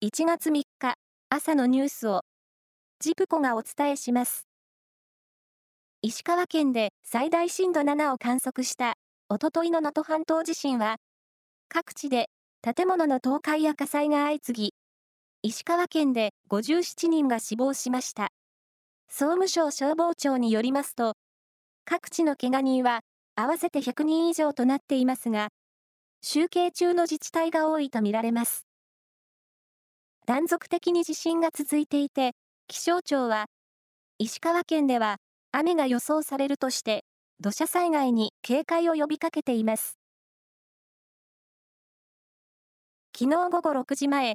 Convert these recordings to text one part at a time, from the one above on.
1月3日朝のニュースをジプコがお伝えします。石川県で最大震度7を観測したおとといの能登半島地震は各地で建物の倒壊や火災が相次ぎ石川県で57人が死亡しました。総務省消防庁によりますと各地のけが人は合わせて100人以上となっていますが集計中の自治体が多いとみられます。断続的に地震が続いていて、気象庁は、石川県では雨が予想されるとして、土砂災害に警戒を呼びかけています。昨日午後6時前、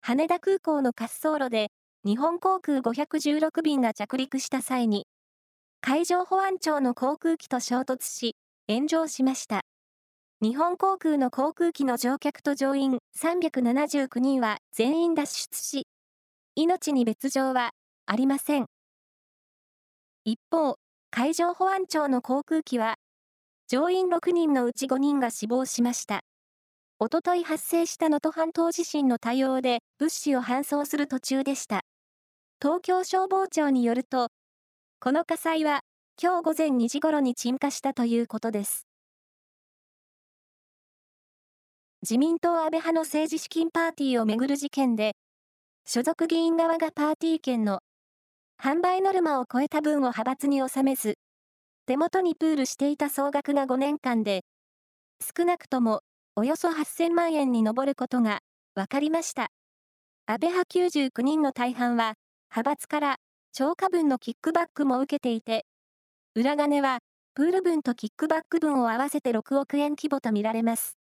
羽田空港の滑走路で日本航空516便が着陸した際に、海上保安庁の航空機と衝突し、炎上しました。日本航空の航空機の乗客と乗員379人は全員脱出し、命に別状はありません。一方、海上保安庁の航空機は、乗員6人のうち5人が死亡しました。おととい発生した能登半島地震の対応で物資を搬送する途中でした。東京消防庁によると、この火災は今日午前2時頃に鎮火したということです。自民党安倍派の政治資金パーティーをめぐる事件で、所属議員側がパーティー券の販売ノルマを超えた分を派閥に収めず、手元にプールしていた総額が5年間で、少なくともおよそ8000万円に上ることが分かりました。安倍派99人の大半は、派閥から超過分のキックバックも受けていて、裏金はプール分とキックバック分を合わせて6億円規模とみられます。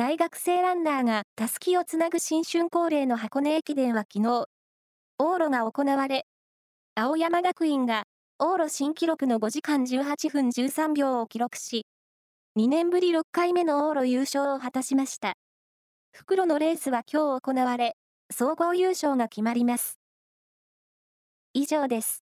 大学生ランナーがたすきをつなぐ新春恒例の箱根駅伝は昨日、往路が行われ、青山学院が往路新記録の5時間18分13秒を記録し、2年ぶり6回目の往路優勝を果たしました。袋のレースは今日行われ、総合優勝が決まります。以上です。